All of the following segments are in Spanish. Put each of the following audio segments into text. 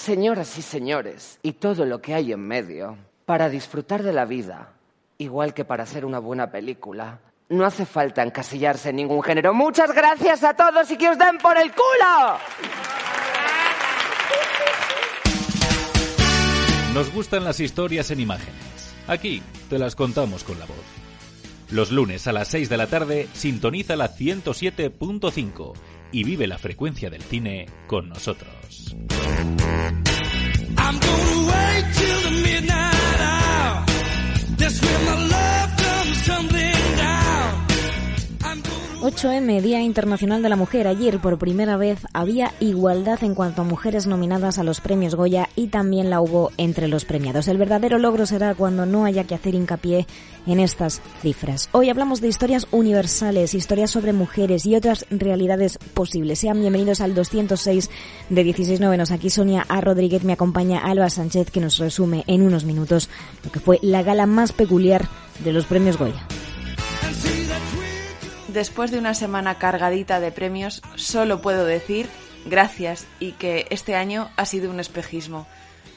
Señoras y señores, y todo lo que hay en medio, para disfrutar de la vida, igual que para hacer una buena película, no hace falta encasillarse en ningún género. Muchas gracias a todos y que os den por el culo. Nos gustan las historias en imágenes. Aquí te las contamos con la voz. Los lunes a las 6 de la tarde sintoniza la 107.5 y vive la frecuencia del cine con nosotros. I'm gonna wait till the midnight hour. That's when my love. 8M, Día Internacional de la Mujer. Ayer, por primera vez, había igualdad en cuanto a mujeres nominadas a los premios Goya y también la hubo entre los premiados. El verdadero logro será cuando no haya que hacer hincapié en estas cifras. Hoy hablamos de historias universales, historias sobre mujeres y otras realidades posibles. Sean bienvenidos al 206 de 16 novenos. Aquí Sonia A. Rodríguez me acompaña Alba Sánchez que nos resume en unos minutos lo que fue la gala más peculiar de los premios Goya. Después de una semana cargadita de premios, solo puedo decir gracias y que este año ha sido un espejismo.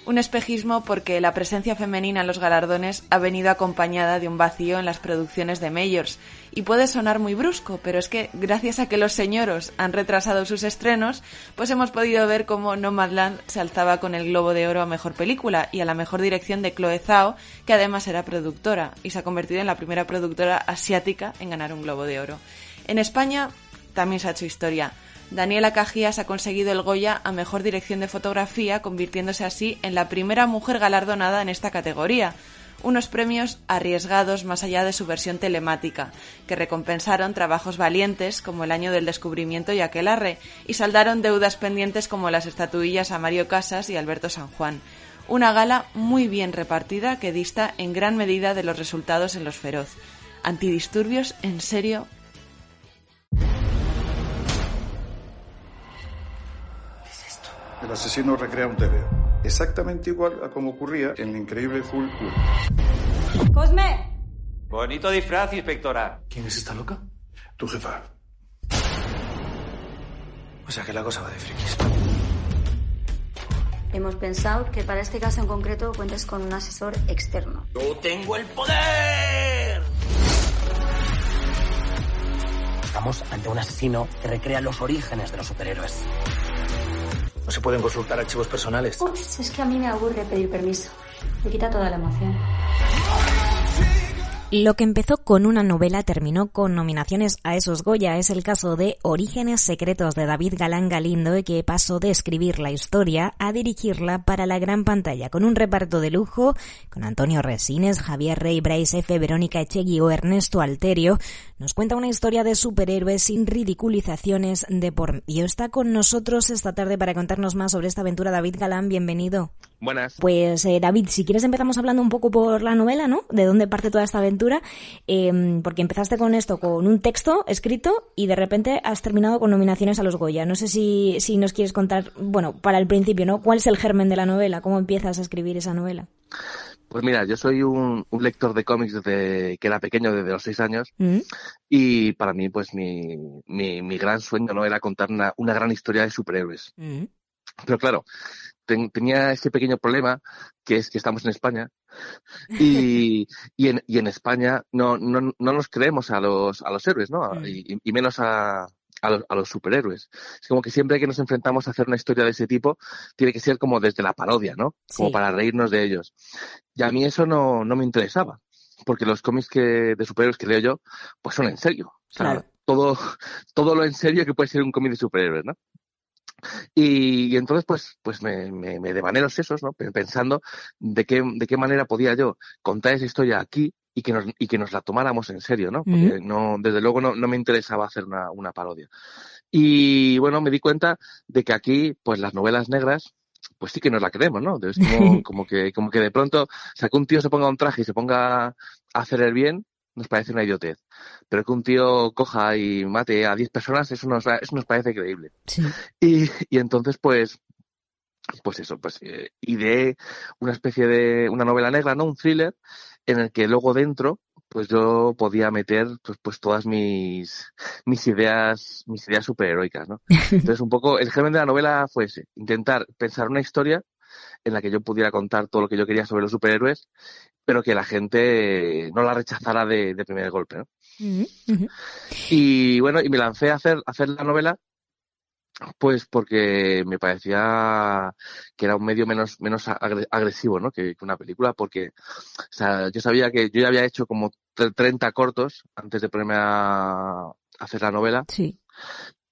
Un espejismo porque la presencia femenina en los galardones ha venido acompañada de un vacío en las producciones de Mayors. Y puede sonar muy brusco, pero es que gracias a que los señoros han retrasado sus estrenos, pues hemos podido ver cómo Nomadland se alzaba con el Globo de Oro a Mejor Película y a la mejor dirección de Chloe Zhao, que además era productora y se ha convertido en la primera productora asiática en ganar un Globo de Oro. En España también se ha hecho historia. Daniela Cajías ha conseguido el Goya a Mejor Dirección de Fotografía, convirtiéndose así en la primera mujer galardonada en esta categoría. Unos premios arriesgados más allá de su versión telemática, que recompensaron trabajos valientes como El Año del Descubrimiento y Aquelarre, y saldaron deudas pendientes como las estatuillas a Mario Casas y Alberto San Juan. Una gala muy bien repartida que dista en gran medida de los resultados en Los Feroz. Antidisturbios, en serio, El asesino recrea un TVO, exactamente igual a como ocurría en el increíble Full 1. ¡Cosme! Bonito disfraz, inspectora. ¿Quién es esta loca? Tu jefa. O sea que la cosa va de frikis. Hemos pensado que para este caso en concreto cuentes con un asesor externo. ¡Yo tengo el poder! Estamos ante un asesino que recrea los orígenes de los superhéroes. No se pueden consultar archivos personales. Ups, es que a mí me aburre pedir permiso. Me quita toda la emoción. Lo que empezó con una novela terminó con nominaciones a esos Goya. Es el caso de Orígenes Secretos de David Galán Galindo, que pasó de escribir la historia a dirigirla para la gran pantalla, con un reparto de lujo, con Antonio Resines, Javier Rey, Bryce F., Verónica Echegui o Ernesto Alterio. Nos cuenta una historia de superhéroes sin ridiculizaciones de por medio. Está con nosotros esta tarde para contarnos más sobre esta aventura. David Galán, bienvenido. Buenas. Pues eh, David, si quieres empezamos hablando un poco por la novela, ¿no? De dónde parte toda esta aventura, eh, porque empezaste con esto, con un texto escrito y de repente has terminado con nominaciones a los Goya. No sé si, si nos quieres contar, bueno, para el principio, ¿no? ¿Cuál es el germen de la novela? ¿Cómo empiezas a escribir esa novela? Pues mira, yo soy un, un lector de cómics desde que era pequeño, desde los seis años, Mm. y para mí, pues mi, mi, mi gran sueño no era contar una, una gran historia de superhéroes. Mm. Pero claro, ten- tenía ese pequeño problema que es que estamos en España y, y, en, y en España no, no, no nos creemos a los, a los héroes, ¿no? Mm. Y, y menos a, a, los, a los superhéroes. Es como que siempre que nos enfrentamos a hacer una historia de ese tipo, tiene que ser como desde la parodia, ¿no? Como Sí. para reírnos de ellos. Y a mí eso no, no me interesaba, porque los cómics que, de superhéroes que leo yo, pues son en serio. O sea, Claro. todo, todo lo en serio que puede ser un cómic de superhéroes, ¿no? Y, y entonces, pues, pues me, me, me devané los sesos, ¿no? Pe- Pensando de qué, de qué manera podía yo contar esa historia aquí y que nos, y que nos la tomáramos en serio, ¿no? Porque no, desde luego no, no me interesaba hacer una, una parodia. Y bueno, me di cuenta de que aquí, pues las novelas negras, pues sí que nos la creemos, ¿no? Es como, como que, como que de pronto, o sea, que un tío se ponga un traje y se ponga a hacer el bien, nos parece una idiotez. Pero que un tío coja y mate a 10 personas, eso nos, eso nos parece creíble. Sí. Y, y entonces, pues, pues eso, pues eh, ideé una especie de una novela negra, ¿no? Un thriller, en el que luego dentro, pues yo podía meter pues, pues todas mis, mis ideas, mis ideas superheroicas, ¿no? Entonces un poco, el germen de la novela fue ese, intentar pensar una historia en la que yo pudiera contar todo lo que yo quería sobre los superhéroes, pero que la gente no la rechazara de, primer golpe, ¿no? Y bueno, y me lancé a hacer, a hacer la novela pues porque me parecía que era un medio menos, menos agresivo, ¿no? Que, una película, porque, o sea, yo sabía que yo ya había hecho como 30 cortos antes de ponerme a hacer la novela. Sí.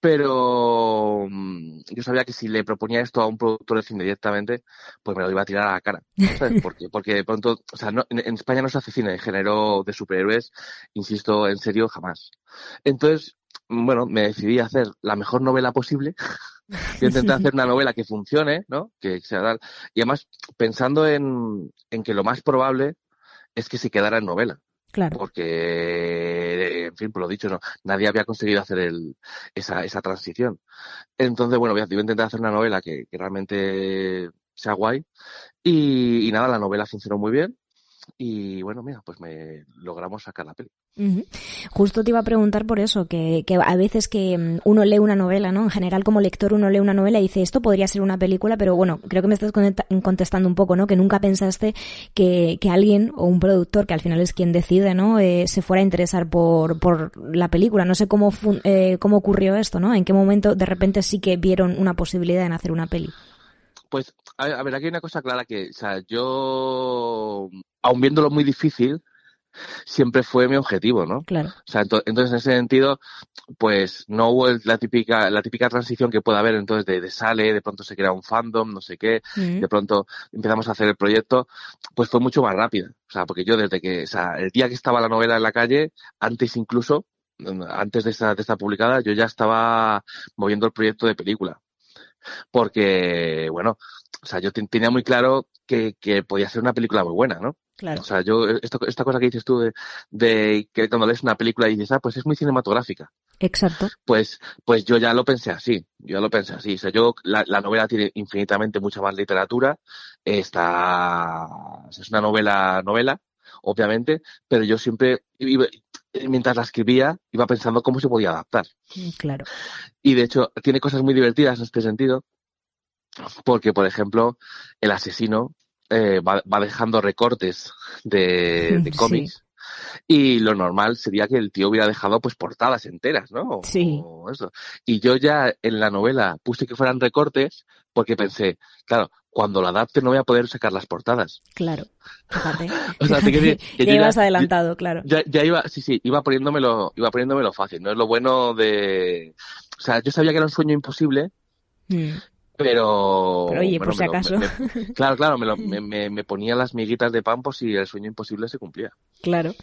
Pero mm, yo sabía que si le proponía esto a un productor de cine directamente, pues me lo iba a tirar a la cara. ¿sabes? Porque, porque de pronto, o sea, no, en, España no se hace cine de género de superhéroes, insisto, en serio, jamás. Entonces, bueno, me decidí a hacer la mejor novela posible. y intenté hacer una novela que funcione, ¿no? Que sea tal. Y además, pensando en, en que lo más probable es que se quedara en novela. Porque, en fin, por lo dicho, no, nadie había conseguido hacer el, esa, esa transición. Entonces, bueno, voy a, intentar hacer una novela que, que realmente sea guay. Y, y, nada, la novela funcionó muy bien. Y bueno, mira, pues me logramos sacar la peli. Justo te iba a preguntar por eso, que, que, a veces que mm, uno lee una novela, ¿no? En general, como lector, uno lee una novela y dice, esto podría ser una película, pero bueno, creo que me estás contestando un poco, ¿no? Que nunca pensaste que, alguien o un productor, que al final es quien decide, ¿no? Eh, se fuera a interesar por, por la película. No sé cómo, eh, cómo ocurrió esto, ¿no? En qué momento de repente sí que vieron una posibilidad en hacer una peli. Pues, a ver, aquí hay una cosa clara que, o sea, yo, aun viéndolo muy difícil, siempre fue mi objetivo, ¿no? Claro. O sea, entonces en ese sentido, pues no hubo la típica, la típica transición que puede haber entonces de, de sale, de pronto se crea un fandom, no sé qué, mm. de pronto empezamos a hacer el proyecto, pues fue mucho más rápida. O sea, porque yo desde que, o sea, el día que estaba la novela en la calle, antes incluso, antes de esta, de esta publicada, yo ya estaba moviendo el proyecto de película. Porque, bueno, o sea, yo tenía muy claro que, que podía ser una película muy buena, ¿no? Claro. O sea, yo, esto, esta cosa que dices tú de, de, que cuando lees una película y dices, ah, pues es muy cinematográfica. Exacto. Pues, pues yo ya lo pensé así, yo ya lo pensé así. O sea, yo, la, la novela tiene infinitamente mucha más literatura, está, es una novela, novela, obviamente, pero yo siempre, mientras la escribía, iba pensando cómo se podía adaptar. Mm, claro. Y de hecho, tiene cosas muy divertidas en este sentido, porque, por ejemplo, el asesino eh, va, dejando recortes de, cómics. Y lo normal sería que el tío hubiera dejado pues portadas enteras, ¿no? sí. eso. Y yo ya en la novela puse que fueran recortes porque pensé, claro, cuando la adapte no voy a poder sacar las portadas. Claro, fíjate. o sea, que, ya ibas adelantado, claro. Ya, ya, iba, sí, sí, iba poniéndomelo, iba poniéndomelo fácil. No es lo bueno de, o sea, yo sabía que era un sueño imposible, mm. Pero, oye, por si acaso. claro, claro, me, me, me, ponía las miguitas de pan por si el sueño imposible se cumplía. Claro.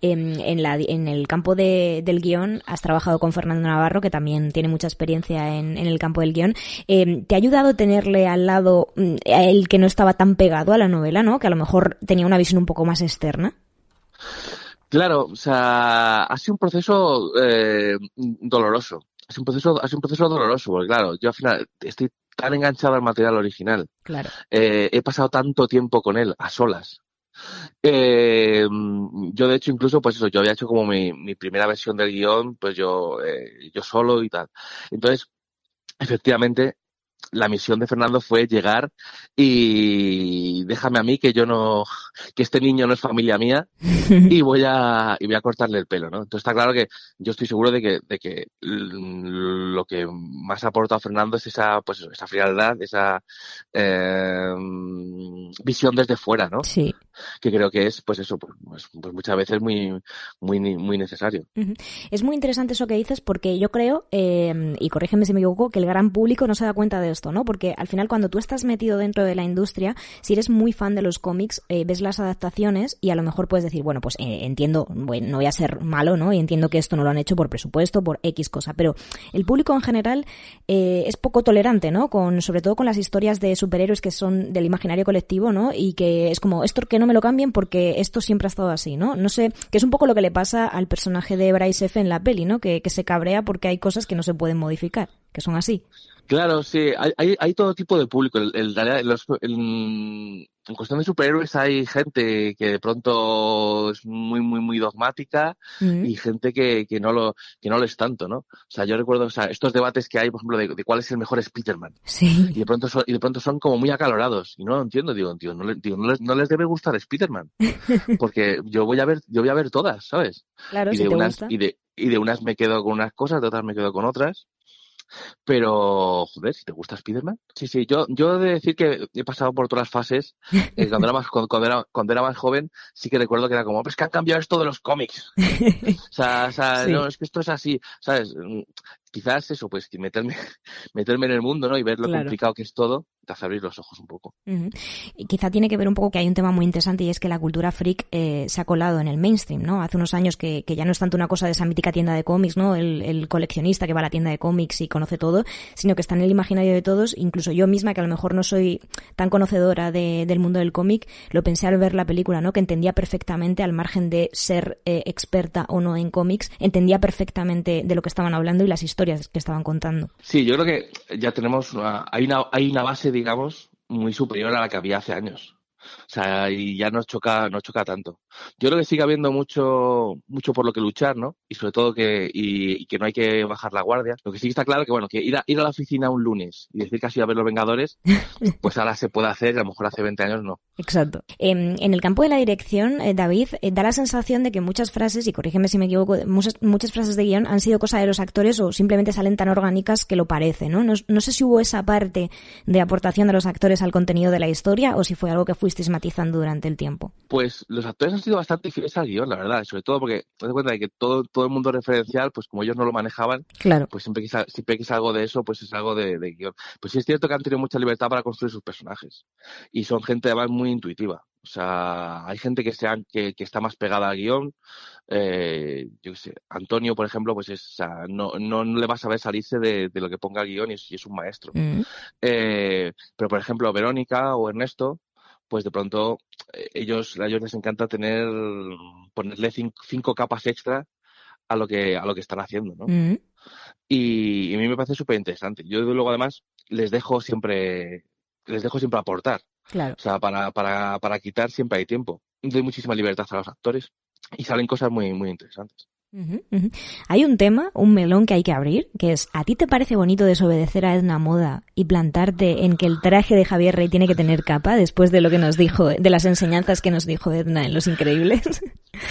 En, en, la, en el campo de, del guion has trabajado con Fernando Navarro, que también tiene mucha experiencia en, en el campo del guion. Eh, ¿Te ha ayudado tenerle al lado mm, a él que no estaba tan pegado a la novela, ¿no? Que a lo mejor tenía una visión un poco más externa. Claro, o sea, ha sido un proceso eh, doloroso. Ha sido un proceso, ha sido un proceso doloroso, porque claro, yo al final estoy tan enganchado al material original. Claro. Eh, he pasado tanto tiempo con él, a solas. Eh, yo de hecho incluso pues eso, yo había hecho como mi, mi primera versión del guion, pues yo, eh, yo solo y tal. Entonces, efectivamente, la misión de Fernando fue llegar y déjame a mí que yo no, que este niño no es familia mía y voy a, y voy a cortarle el pelo, ¿no? Entonces está claro que yo estoy seguro de que, de que lo que más ha aportado Fernando es esa, pues esa frialdad, esa eh, visión desde fuera, ¿no? Sí. Que creo que es, pues eso, pues, pues, pues muchas veces muy, muy, muy necesario. Es muy interesante eso que dices porque yo creo, eh, y corrígeme si me equivoco, que el gran público no se da cuenta de esto, ¿no? Porque al final cuando tú estás metido dentro de la industria, si eres muy fan de los cómics, eh, ves las adaptaciones y a lo mejor puedes decir, bueno, pues eh, entiendo, bueno, no voy a ser malo, ¿no? Y entiendo que esto no lo han hecho por presupuesto, por X cosa, pero el público en general eh, es poco tolerante, ¿no? Con, sobre todo con las historias de superhéroes que son del imaginario colectivo, ¿no? Y que es como, esto que no me lo cambien porque esto siempre ha estado así, ¿no? No sé, que es un poco lo que le pasa al personaje de Bryce F en la peli, ¿no? Que, que se cabrea porque hay cosas que no se pueden modificar. Que son así. Claro, sí, hay, hay, hay todo tipo de público. El, el, los, el, en cuestión de superhéroes hay gente que de pronto es muy, muy, muy dogmática mm. y gente que, que, no lo, que no lo es tanto, ¿no? O sea, yo recuerdo o sea, estos debates que hay, por ejemplo, de, de cuál es el mejor Spider-Man. Sí. Y de pronto son, y de pronto son como muy acalorados. Y no lo entiendo, digo, tío, no, le, digo, no, les, no les debe gustar Spider-Man. Porque yo voy a ver, yo voy a ver todas, ¿sabes? Claro, y si de te unas, gusta. y de, y de unas me quedo con unas cosas, de otras me quedo con otras. Pero, joder, si te gusta Spider-Man. Sí, sí, yo, yo he de decir que he pasado por todas las fases. Eh, cuando, era más, cuando, era, cuando era más joven, sí que recuerdo que era como, pues que han cambiado esto de los cómics. o sea, o sea Sí. no, es que esto es así, ¿sabes? Quizás eso, pues meterme, meterme en el mundo, ¿no? Y ver lo Claro. complicado que es todo, te hace abrir los ojos un poco. Ujú. Y quizá tiene que ver un poco que hay un tema muy interesante y es que la cultura freak eh, se ha colado en el mainstream, ¿no? Hace unos años que, que ya no es tanto una cosa de esa mítica tienda de cómics, ¿no? El, el coleccionista que va a la tienda de cómics y conoce todo, sino que está en el imaginario de todos, incluso yo misma, que a lo mejor no soy tan conocedora de- del mundo del cómic, lo pensé al ver la película, ¿no? Que entendía perfectamente, al margen de ser eh, experta o no en cómics, entendía perfectamente de lo que estaban hablando y las historias que estaban contando. Sí, yo creo que ya tenemos una, hay una, hay una base, digamos, muy superior a la que había hace años. O sea, y ya no choca, no choca tanto. Yo creo que sigue habiendo mucho, mucho por lo que luchar, ¿no? Y sobre todo que, y, y que no hay que bajar la guardia. Lo que sí que está claro que, bueno, que ir a, ir a la oficina un lunes y decir que has ido a ver los Vengadores, pues ahora se puede hacer y a lo mejor hace 20 años no. Exacto. En, en el campo de la dirección, eh, David, eh, da la sensación de que muchas frases, y corrígeme si me equivoco, muchas, muchas frases de guion han sido cosa de los actores o simplemente salen tan orgánicas que lo parece, ¿no? ¿no? no sé si hubo esa parte de aportación de los actores al contenido de la historia o si fue algo que fuisteis matizando durante el tiempo. Pues los actores han sido bastante fieles al guion, la verdad. Sobre todo porque, te das cuenta de que todo, todo el mundo referencial, pues como ellos no lo manejaban, Claro. pues siempre que, siempre que es algo de eso, pues es algo de, de guion. Pues sí es cierto que han tenido mucha libertad para construir sus personajes. Y son gente además muy intuitiva. O sea, hay gente que, sea, que, que está más pegada al guion. Eh, yo qué sé, Antonio, por ejemplo, pues es, o sea, no, no, no le vas a ver salirse de, de lo que ponga el guion y es, y es un maestro. Mm. Eh, pero, por ejemplo, Verónica o Ernesto, pues de pronto eh, ellos, a ellos les encanta tener, ponerle cin- cinco capas extra a lo que, a lo que están haciendo, ¿no? Mm. Y, y a mí me parece súper interesante. Yo luego además les dejo siempre, les dejo siempre aportar. Claro. O sea, para, para, para quitar siempre hay tiempo. Doy muchísima libertad a los actores y salen cosas muy, muy interesantes. Hay un tema, un melón que hay que abrir, que es, ¿a ti te parece bonito desobedecer a Edna Moda y plantarte en que el traje de Javier Rey tiene que tener capa después de lo que nos dijo, de las enseñanzas que nos dijo Edna en Los Increíbles?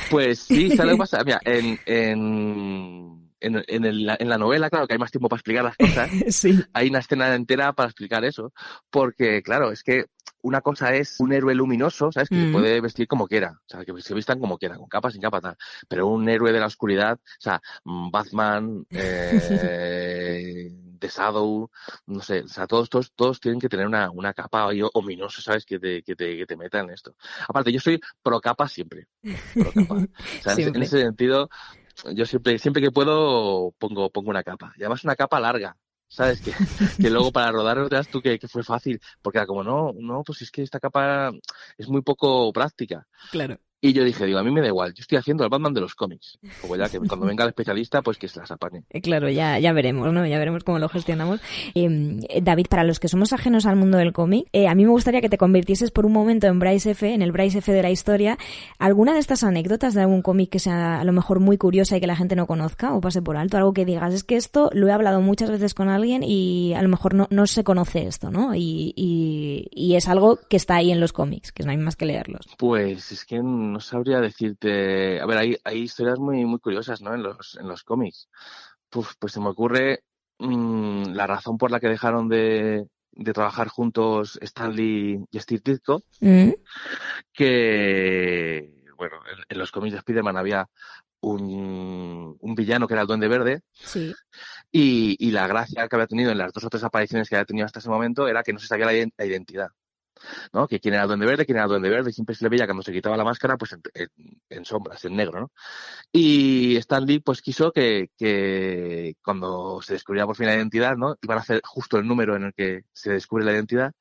Pues sí, ¿sabes lo que pasa? Mira, en, en, en, en, el- en la novela, claro que hay más tiempo para explicar las cosas. sí. Hay una escena entera para explicar eso. Porque, claro, es que una cosa es un héroe luminoso, ¿sabes? Que se Mm. puede vestir como quiera. O sea, que se vistan como quiera, con capa, sin capa, tal. Pero un héroe de la oscuridad, o sea, mm, Batman, eh, The Shadow, no sé, o sea, todos, todos, todos tienen que tener una, una capa ominosa, ¿sabes? Que te, que te, que te meta en esto. Aparte, yo soy pro capa siempre. Pro capa. O sea, en ese sentido, yo siempre, siempre que puedo pongo, pongo una capa. Y además una capa larga. ¿Sabes? Que, que luego para rodar das tú que, que fue fácil. Porque era como, no, no, pues es que esta capa es muy poco práctica. Claro. Y yo dije, digo, a mí me da igual, yo estoy haciendo el Batman de los cómics. Como ya que cuando venga el especialista, pues que se las apañe. Eh, Claro, ya, ya veremos, ¿no? Ya veremos cómo lo gestionamos. Eh, eh, David, para los que somos ajenos al mundo del cómic, eh, a mí me gustaría que te convirtieses por un momento en Bryce F, en el Bryce F de la historia. ¿Alguna de estas anécdotas de algún cómic que sea a lo mejor muy curiosa y que la gente no conozca o pase por alto? Algo que digas, es que esto lo he hablado muchas veces con alguien y a lo mejor no, no se conoce esto, ¿no? Y, y, y es algo que está ahí en los cómics, que no hay más que leerlos. Pues es que no sabría decirte. A ver, hay, hay historias muy, muy curiosas, ¿no? En los, en los cómics. Pues, pues se me ocurre mm, la razón por la que dejaron de, de trabajar juntos Stanley y Steve Ditko, Mm, que, bueno, en, en los cómics de Spider-Man había un, un villano que era el Duende Verde, sí. y, y la gracia que había tenido en las dos o tres apariciones que había tenido hasta ese momento era que no se sabía la identidad. ¿No? Que quién era el Duende Verde, quién era el Duende Verde, siempre se le veía cuando se quitaba la máscara, pues en, en- en sombras, en negro, ¿no? Y Stan Lee, pues quiso que, que cuando se descubriera por fin la identidad, ¿no? Iban a hacer justo el número en el que se descubre la identidad,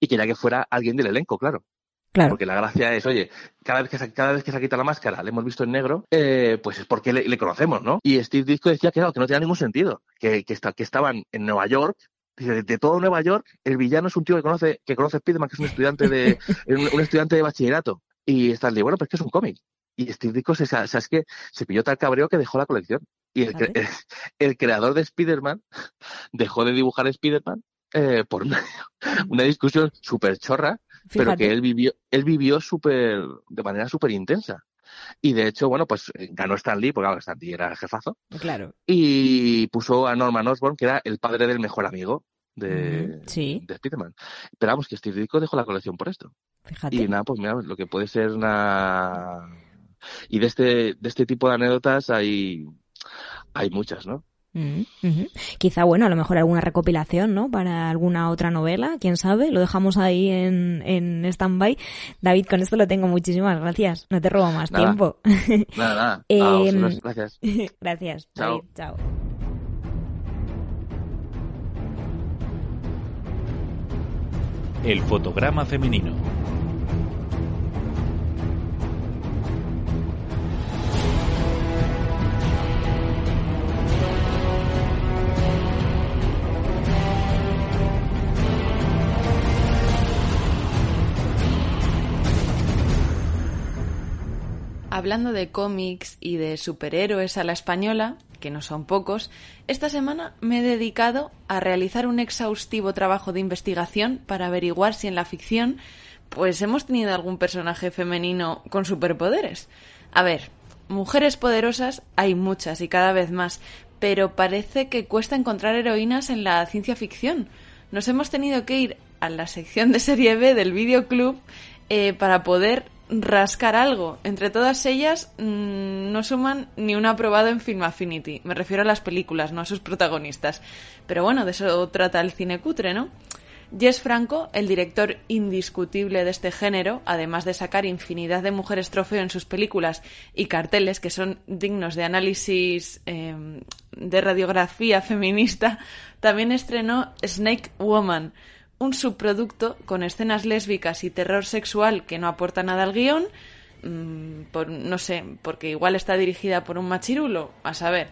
y quería que fuera alguien del elenco, claro. Claro. Porque la gracia es, oye, cada vez que se, cada vez que se quita la máscara, le hemos visto en negro, eh, pues es porque le, conocemos, ¿no? Y Steve Disco decía que no, que no tenía ningún sentido, que, que, está, que estaban en Nueva York, de, de, todo Nueva York, el villano es un tío que conoce, que conoce Spiderman, que es un estudiante de, un, estudiante de bachillerato. Y está el bueno, pues que es un cómic. Y Steve Ditko, o sea, es que se pilló tal cabreo que dejó la colección. Y el, el, creador de Spider-Man dejó de dibujar Spider-Man eh, por una, una discusión súper chorra, pero que él vivió, él vivió super, de manera súper intensa. Y de hecho, bueno, pues eh, ganó Stan Lee, porque claro, Stan Lee era jefazo. Claro. Y puso a Norman Osborn, que era el padre del mejor amigo de, sí. de Spider-Man. Pero vamos, que Steve Ditko dejó la colección por esto. Fíjate. Y nada, pues mira, lo que puede ser una... Y de este, de este tipo de anécdotas hay, hay muchas, ¿no? Mm, Quizá, bueno, a lo mejor alguna recopilación, ¿no? Para alguna otra novela, quién sabe, lo dejamos ahí en, en stand-by. David, con esto lo tengo, muchísimas gracias. No te robo más tiempo. Nada, nada. Em, gracias. gracias, chao. David, chao. El fotograma femenino. Hablando de cómics y de superhéroes a la española, que no son pocos, esta semana me he dedicado a realizar un exhaustivo trabajo de investigación para averiguar si en la ficción pues hemos tenido algún personaje femenino con superpoderes. A ver, mujeres poderosas hay muchas y cada vez más, pero parece que cuesta encontrar heroínas en la ciencia ficción. Nos hemos tenido que ir a la sección de serie B del videoclub eh, para poder rascar algo. Entre todas ellas mm, no suman ni un aprobado en Film Affinity. Me refiero a las películas, no a sus protagonistas. Pero bueno, de eso trata el cine cutre, ¿no? Jess Franco, el director indiscutible de este género, además de sacar infinidad de mujeres trofeo en sus películas y carteles que son dignos de análisis em, de radiografía feminista, también estrenó Snake Woman, un subproducto con escenas lésbicas y terror sexual que no aporta nada al guion, mm, por, no sé, porque igual está dirigida por un machirulo, a saber.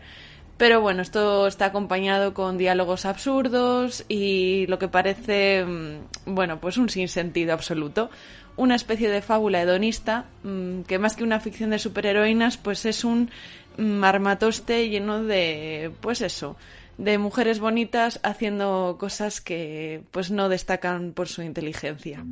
Pero bueno, esto está acompañado con diálogos absurdos y lo que parece, mm, bueno, pues un sinsentido absoluto. Una especie de fábula hedonista mm, que más que una ficción de superheroínas, pues es un armatoste lleno de, pues eso, de mujeres bonitas haciendo cosas que pues no destacan por su inteligencia.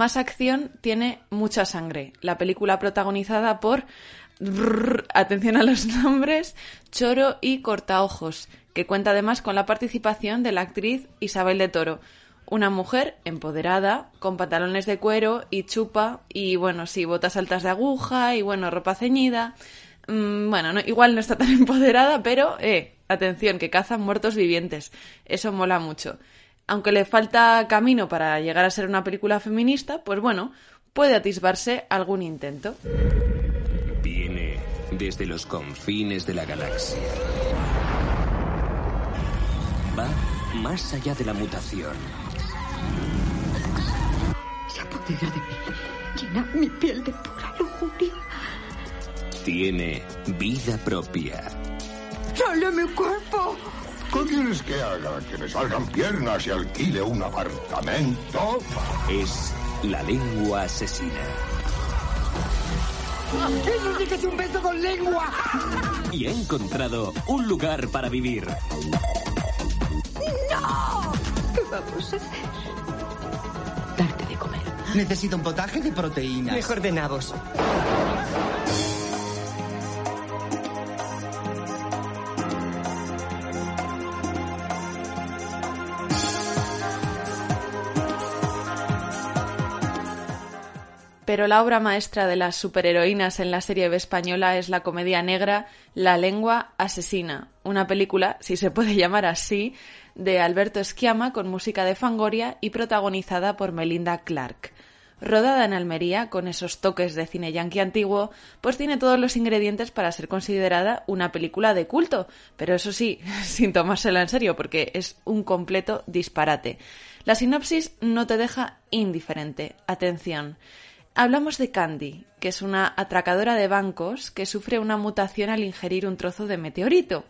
Más acción tiene mucha sangre. La película protagonizada por atención a los nombres, Choro y Cortaojos, que cuenta además con la participación de la actriz Isabel de Toro, una mujer empoderada, con pantalones de cuero y chupa, y bueno, sí, botas altas de aguja y bueno, ropa ceñida. Mm, bueno, igual no está tan empoderada, pero, eh, atención, que cazan muertos vivientes. Eso mola mucho aunque le falta camino para llegar a ser una película feminista, pues bueno, puede atisbarse algún intento. Viene desde los confines de la galaxia. Va más allá de la mutación. Se apodera de mí, llena mi piel de pura lujuria. Tiene vida propia. ¡Sale mi cuerpo! ¿Qué quieres que haga? ¿Que me salgan piernas y alquile un apartamento? Es la lengua asesina. ¡Eso sí que un beso con lengua! Y ha encontrado un lugar para vivir. ¡No! ¿Qué vamos a hacer? Darte de comer. Necesito un potaje de proteínas. Mejor de nabos. Pero la obra maestra de las superheroínas en la serie B española es la comedia negra La lengua asesina, una película, si se puede llamar así, de Alberto Esquiama con música de Fangoria y protagonizada por Melinda Clark. Rodada en Almería, con esos toques de cine yankee antiguo, pues tiene todos los ingredientes para ser considerada una película de culto, pero eso sí, sin tomársela en serio, porque es un completo disparate. La sinopsis no te deja indiferente. Atención. Hablamos de Candy, que es una atracadora de bancos que sufre una mutación al ingerir un trozo de meteorito.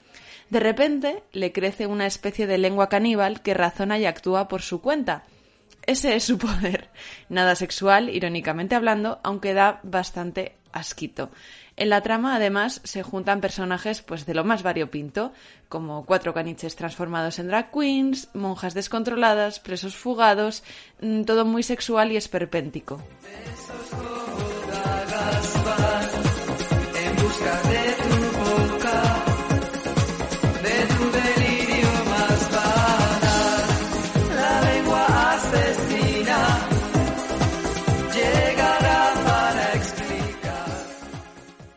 De repente le crece una especie de lengua caníbal que razona y actúa por su cuenta. Ese es su poder. Nada sexual, irónicamente hablando, aunque da bastante asquito. En la trama, además, se juntan personajes pues de lo más variopinto, como cuatro caniches transformados en drag queens, monjas descontroladas, presos fugados, mm, todo muy sexual y esperpéntico.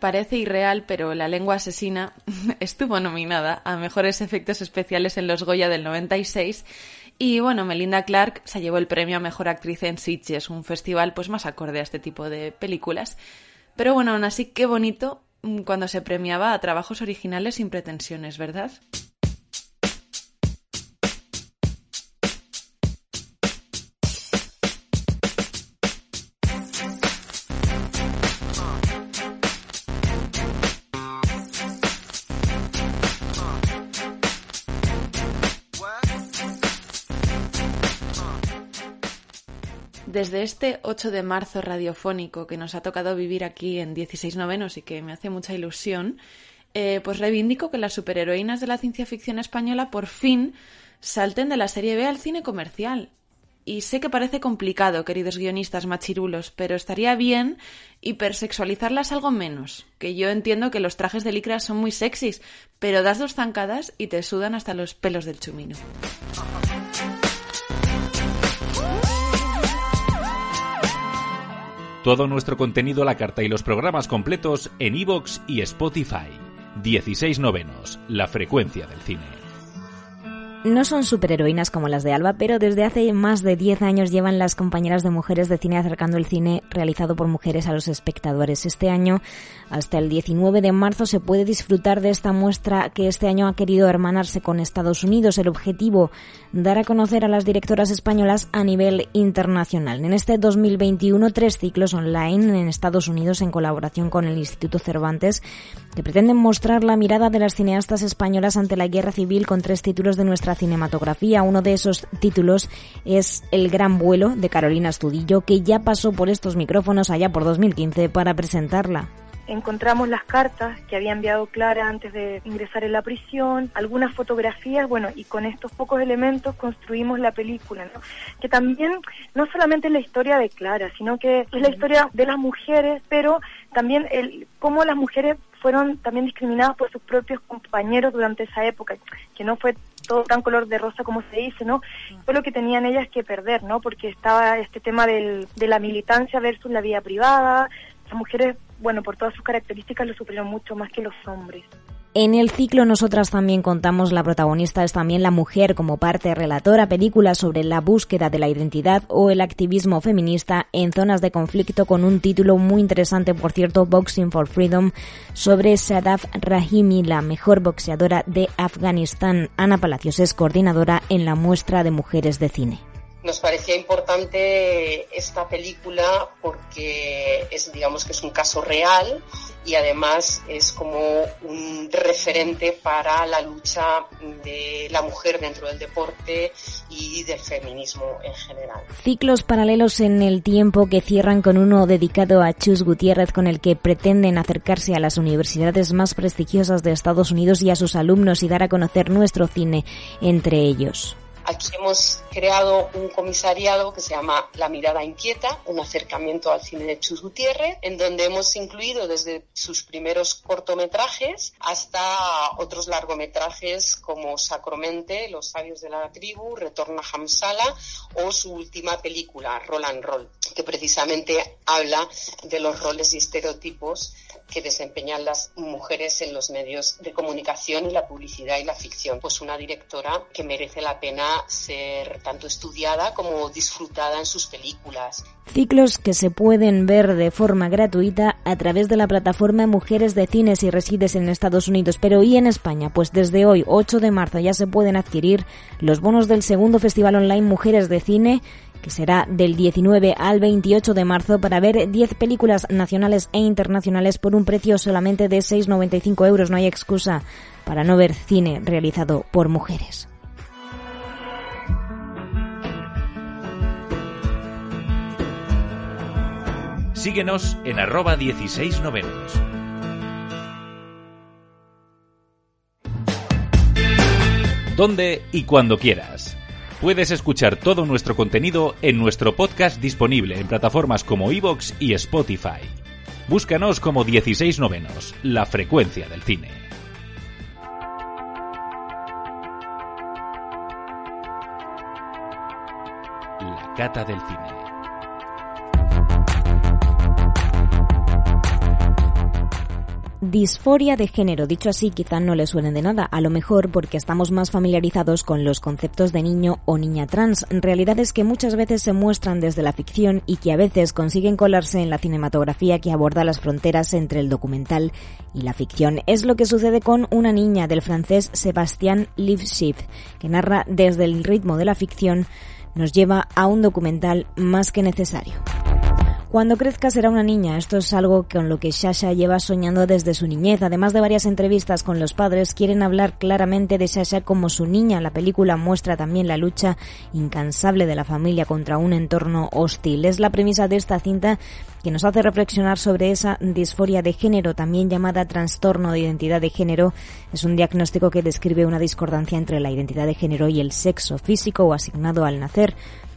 Parece irreal, pero La lengua asesina estuvo nominada a mejores efectos especiales en los Goya del 96 y bueno, Melinda Clark se llevó el premio a mejor actriz en Sitges, un festival pues más acorde a este tipo de películas. Pero bueno, aún así qué bonito mm, cuando se premiaba a trabajos originales sin pretensiones, ¿verdad? Desde este 8 de marzo radiofónico que nos ha tocado vivir aquí en 16 novenos y que me hace mucha ilusión, eh, pues reivindico que las superheroínas de la ciencia ficción española por fin salten de la serie B al cine comercial. Y sé que parece complicado, queridos guionistas machirulos, pero estaría bien hipersexualizarlas algo menos. Que yo entiendo que los trajes de licra son muy sexys, pero das dos zancadas y te sudan hasta los pelos del chumino. Todo nuestro contenido la carta y los programas completos en iVoox y Spotify. 16 novenos, la frecuencia del cine. No son superheroínas como las de Alba, pero desde hace más de 10 años llevan las compañeras de mujeres de cine acercando el cine realizado por mujeres a los espectadores. Este año, hasta el 19 de marzo, se puede disfrutar de esta muestra que este año ha querido hermanarse con Estados Unidos. El objetivo, dar a conocer a las directoras españolas a nivel internacional. En este 2021, tres ciclos online en Estados Unidos en colaboración con el Instituto Cervantes que pretenden mostrar la mirada de las cineastas españolas ante la guerra civil con tres títulos de nuestra cinematografía. Uno de esos títulos es El Gran Vuelo de Carolina Estudillo, que ya pasó por estos micrófonos allá por 2015 para presentarla encontramos las cartas que había enviado Clara antes de ingresar en la prisión, algunas fotografías, bueno, y con estos pocos elementos construimos la película, ¿no? que también no solamente es la historia de Clara, sino que es la historia de las mujeres, pero también el cómo las mujeres fueron también discriminadas por sus propios compañeros durante esa época, que no fue todo tan color de rosa como se dice, ¿no? Fue lo que tenían ellas que perder, ¿no? Porque estaba este tema del, de la militancia versus la vida privada. Las mujeres, bueno, por todas sus características lo sufrieron mucho más que los hombres. En el ciclo nosotras también contamos, la protagonista es también la mujer como parte relatora, películas sobre la búsqueda de la identidad o el activismo feminista en zonas de conflicto con un título muy interesante, por cierto, Boxing for Freedom, sobre Sadaf Rahimi, la mejor boxeadora de Afganistán. Ana Palacios es coordinadora en la muestra de mujeres de cine nos parecía importante esta película porque es digamos que es un caso real y además es como un referente para la lucha de la mujer dentro del deporte y del feminismo en general. Ciclos paralelos en el tiempo que cierran con uno dedicado a Chus Gutiérrez con el que pretenden acercarse a las universidades más prestigiosas de Estados Unidos y a sus alumnos y dar a conocer nuestro cine entre ellos. Aquí hemos creado un comisariado que se llama La Mirada Inquieta, un acercamiento al cine de Chus Gutiérrez, en donde hemos incluido desde sus primeros cortometrajes hasta otros largometrajes como Sacromente, Los sabios de la tribu, Retorno a Hamsala o su última película, Roll and Roll, que precisamente habla de los roles y estereotipos que desempeñan las mujeres en los medios de comunicación y la publicidad y la ficción. Pues una directora que merece la pena ser tanto estudiada como disfrutada en sus películas. Ciclos que se pueden ver de forma gratuita a través de la plataforma Mujeres de Cine si resides en Estados Unidos, pero ¿y en España? Pues desde hoy, 8 de marzo, ya se pueden adquirir los bonos del segundo Festival Online Mujeres de Cine que será del 19 al 28 de marzo para ver 10 películas nacionales e internacionales por un precio solamente de 6,95 euros. No hay excusa para no ver cine realizado por mujeres. Síguenos en arroba 16 novenos. Donde y cuando quieras. Puedes escuchar todo nuestro contenido en nuestro podcast disponible en plataformas como Evox y Spotify. Búscanos como 16 novenos, la frecuencia del cine. La cata del cine. Disforia de género, dicho así, quizá no le suene de nada, a lo mejor porque estamos más familiarizados con los conceptos de niño o niña trans, realidades que muchas veces se muestran desde la ficción y que a veces consiguen colarse en la cinematografía que aborda las fronteras entre el documental y la ficción. Es lo que sucede con una niña del francés Sebastián Lifshitz, que narra desde el ritmo de la ficción, nos lleva a un documental más que necesario. Cuando crezca será una niña. Esto es algo con lo que Shasha lleva soñando desde su niñez. Además de varias entrevistas con los padres, quieren hablar claramente de Shasha como su niña. La película muestra también la lucha incansable de la familia contra un entorno hostil. Es la premisa de esta cinta que nos hace reflexionar sobre esa disforia de género, también llamada trastorno de identidad de género. Es un diagnóstico que describe una discordancia entre la identidad de género y el sexo físico o asignado al nacer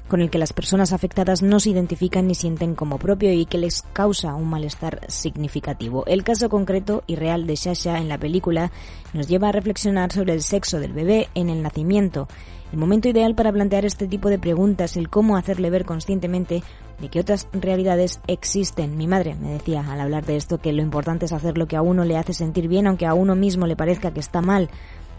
con el que las personas afectadas no se identifican ni sienten como propio y que les causa un malestar significativo. El caso concreto y real de Shasha en la película nos lleva a reflexionar sobre el sexo del bebé en el nacimiento. El momento ideal para plantear este tipo de preguntas, el cómo hacerle ver conscientemente de que otras realidades existen. Mi madre me decía al hablar de esto que lo importante es hacer lo que a uno le hace sentir bien, aunque a uno mismo le parezca que está mal.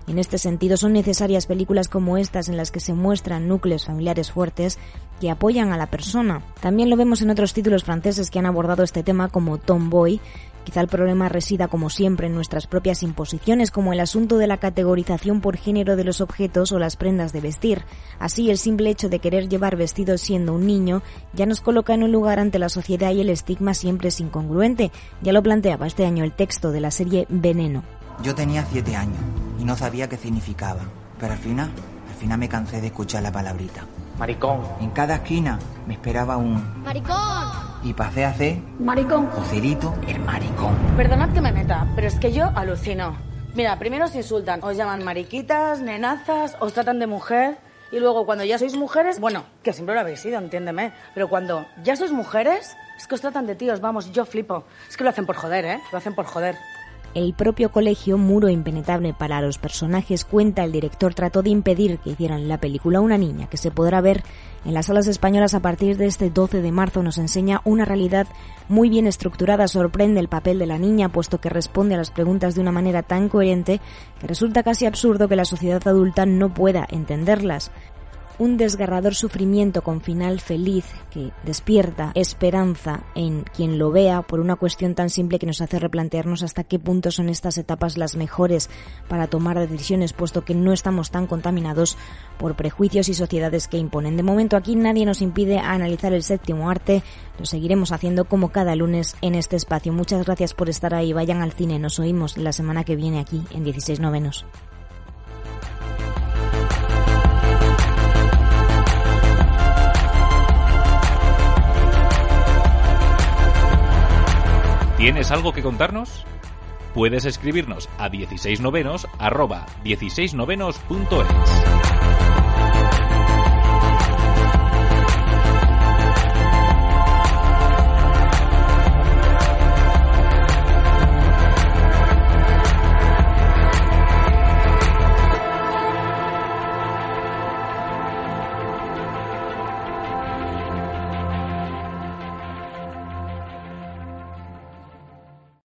En este sentido, son necesarias películas como estas en las que se muestran núcleos familiares fuertes que apoyan a la persona. También lo vemos en otros títulos franceses que han abordado este tema como Tomboy. Quizá el problema resida, como siempre, en nuestras propias imposiciones, como el asunto de la categorización por género de los objetos o las prendas de vestir. Así, el simple hecho de querer llevar vestidos siendo un niño ya nos coloca en un lugar ante la sociedad y el estigma siempre es incongruente. Ya lo planteaba este año el texto de la serie Veneno. Yo tenía siete años y no sabía qué significaba. Pero al final, al final me cansé de escuchar la palabrita. Maricón. En cada esquina me esperaba un... ¡Maricón! Y pasé a ser... Maricón. Joselito, el maricón. Perdonad que me meta, pero es que yo alucino. Mira, primero os insultan, os llaman mariquitas, nenazas, os tratan de mujer... Y luego cuando ya sois mujeres, bueno, que siempre lo habéis sido, entiéndeme, pero cuando ya sois mujeres, es que os tratan de tíos, vamos, yo flipo. Es que lo hacen por joder, ¿eh? Lo hacen por joder. El propio colegio, muro impenetrable para los personajes, cuenta el director trató de impedir que hicieran la película Una niña, que se podrá ver en las salas españolas a partir de este 12 de marzo. Nos enseña una realidad muy bien estructurada, sorprende el papel de la niña, puesto que responde a las preguntas de una manera tan coherente que resulta casi absurdo que la sociedad adulta no pueda entenderlas un desgarrador sufrimiento con final feliz que despierta esperanza en quien lo vea por una cuestión tan simple que nos hace replantearnos hasta qué punto son estas etapas las mejores para tomar decisiones, puesto que no estamos tan contaminados por prejuicios y sociedades que imponen. De momento aquí nadie nos impide analizar el séptimo arte, lo seguiremos haciendo como cada lunes en este espacio. Muchas gracias por estar ahí, vayan al cine, nos oímos la semana que viene aquí en 16 novenos. ¿Tienes algo que contarnos? Puedes escribirnos a 16novenos arroba 16novenos.es.